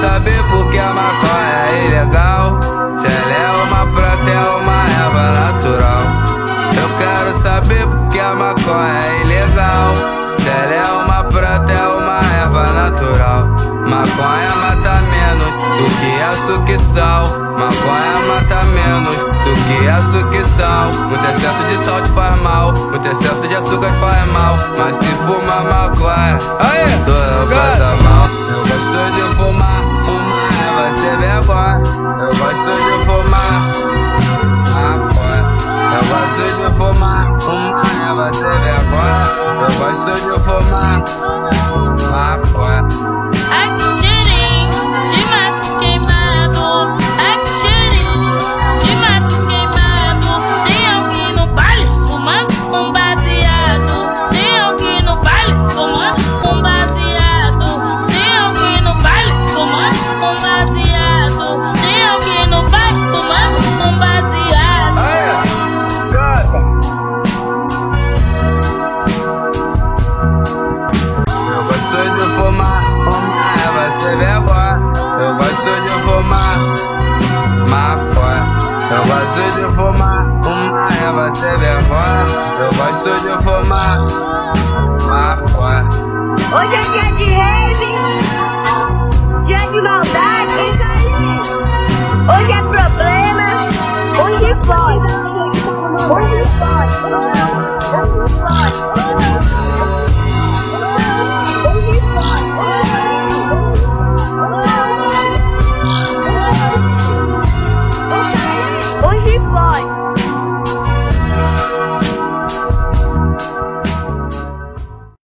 saber porque a maconha é ilegal. Se ela é uma prata, é uma erva natural. Eu quero saber porque a maconha é ilegal. Se ela é uma prata, é uma erva natural. Maconha mata menos do que é açúcar sal Maconha mata menos do que é açúcar sal Muito excesso de sal te faz mal. Muito excesso de açúcar faz mal. Mas se fumar maconha Aí! Tu não passa mal. Eu gosto my, boy. fumar maconha. Eu gosto de fumar uma erva é sem vergonha. Eu gosto de fumar maconha. Hoje é dia de rave, dia de maldade. Hoje é problema, hoje é foda.